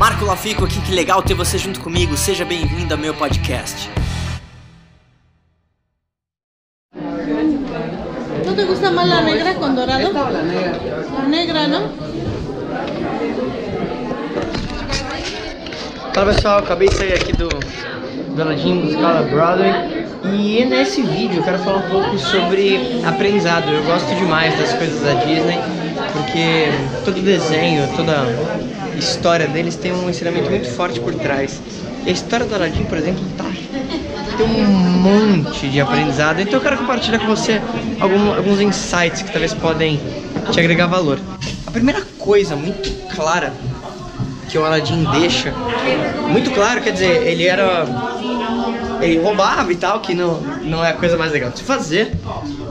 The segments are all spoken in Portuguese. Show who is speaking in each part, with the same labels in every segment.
Speaker 1: Marco Lafico aqui, que legal ter você junto comigo. Seja bem-vindo ao meu podcast.
Speaker 2: ¿No te gusta más la negra con dorado? la negra. La negra, ¿no?
Speaker 3: Fala pessoal, acabei de sair aqui do, do Aladdin musical da Broadway e nesse vídeo eu quero falar um pouco sobre aprendizado. Eu gosto demais das coisas da Disney porque todo desenho, toda história deles tem um ensinamento muito forte por trás. E a história do Aladdin, por exemplo, tá, tem um monte de aprendizado. Então eu quero compartilhar com você algum, alguns insights que talvez podem te agregar valor. A primeira coisa muito clara que o Aladdin deixa. Muito claro, quer dizer, ele era. Ele roubava e tal, que não, não é a coisa mais legal de se fazer.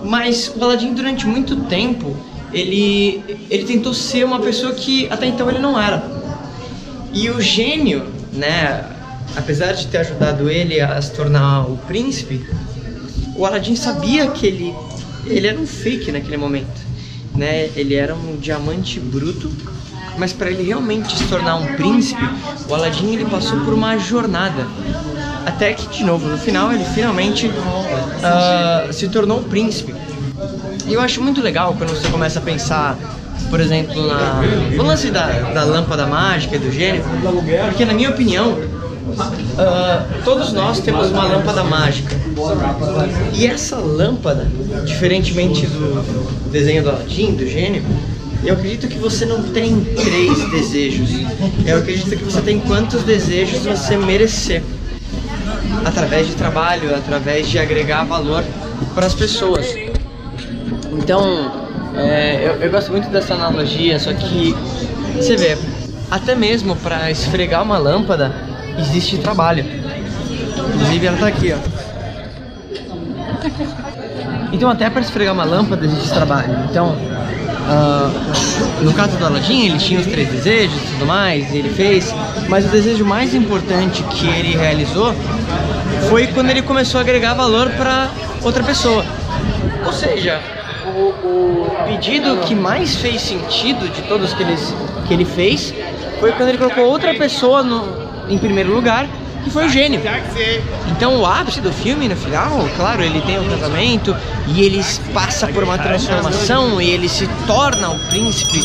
Speaker 3: Mas o Aladdin, durante muito tempo, ele, ele tentou ser uma pessoa que até então ele não era. E o gênio, né, apesar de ter ajudado ele a se tornar o príncipe, o Aladdin sabia que ele, ele era um fake naquele momento. Né? Ele era um diamante bruto mas para ele realmente se tornar um príncipe, o Aladdin ele passou por uma jornada. Até que, de novo, no final ele finalmente uh, se tornou um príncipe. E eu acho muito legal quando você começa a pensar, por exemplo, na, no lance da, da lâmpada mágica e do gênio, porque na minha opinião, uh, todos nós temos uma lâmpada mágica. E essa lâmpada, diferentemente do desenho do Aladdin, do gênio, eu acredito que você não tem três desejos. Eu acredito que você tem quantos desejos você merecer. Através de trabalho, através de agregar valor para as pessoas. Então, é, eu, eu gosto muito dessa analogia, só que você vê, até mesmo para esfregar uma lâmpada existe trabalho. Inclusive ela tá aqui, ó. Então até para esfregar uma lâmpada existe trabalho. Então Uh, no caso do Aladdin, ele tinha os três desejos e tudo mais, ele fez, mas o desejo mais importante que ele realizou foi quando ele começou a agregar valor para outra pessoa. Ou seja, o, o, pedido que mais fez sentido de todos que, eles, que ele fez foi quando ele colocou outra pessoa no, em primeiro lugar que foi o gênio. Então o ápice do filme, no final, claro, ele tem o um casamento e ele passa por uma transformação e ele se torna o príncipe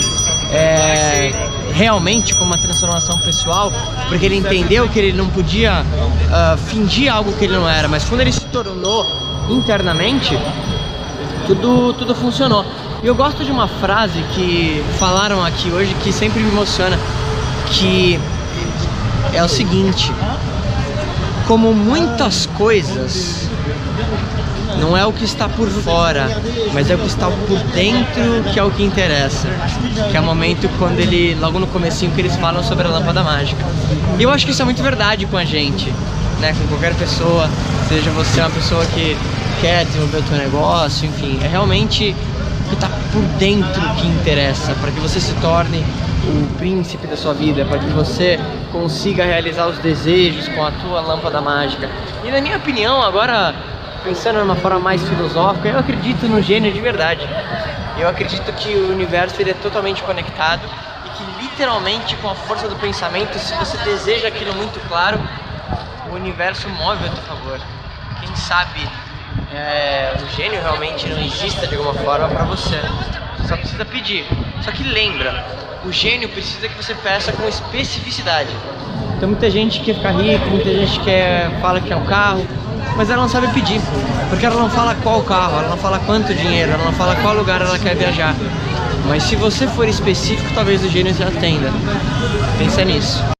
Speaker 3: é, realmente com uma transformação pessoal, porque ele entendeu que ele não podia uh, fingir algo que ele não era, mas quando ele se tornou internamente, tudo, tudo funcionou. E eu gosto de uma frase que falaram aqui hoje que sempre me emociona, que é o seguinte: como muitas coisas, não é o que está por fora, mas é o que está por dentro que é o que interessa. Que é o momento quando ele, logo no comecinho, que eles falam sobre a lâmpada mágica. E eu acho que isso é muito verdade com a gente, né? Com qualquer pessoa, seja você uma pessoa que quer desenvolver o seu negócio, enfim, é realmente o que está por dentro que interessa, para que você se torne o príncipe da sua vida, para que você consiga realizar os desejos com a tua lâmpada mágica. E na minha opinião, agora pensando de uma forma mais filosófica, eu acredito no gênio de verdade. Eu acredito que o universo ele é totalmente conectado e que literalmente com a força do pensamento, se você deseja aquilo muito claro, o universo move a teu favor. Quem sabe é, o gênio realmente não exista de alguma forma para você. Só precisa pedir. Só que lembra, o gênio precisa que você peça com especificidade. Então muita gente quer ficar rico, muita gente quer fala que é um carro, mas ela não sabe pedir, porque ela não fala qual carro, ela não fala quanto dinheiro, ela não fala qual lugar ela quer viajar. Mas se você for específico, talvez o gênio já atenda. Pensa nisso.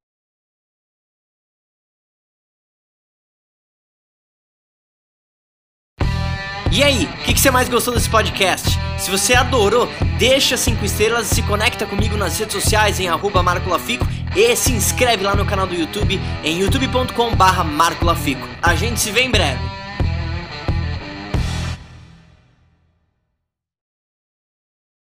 Speaker 1: E aí, o que, que, você mais gostou desse podcast? Se você adorou, deixa 5 estrelas e se conecta comigo nas redes sociais em arroba marcolafico e se inscreve lá no canal do YouTube em youtube.com barra. A gente se vê em breve.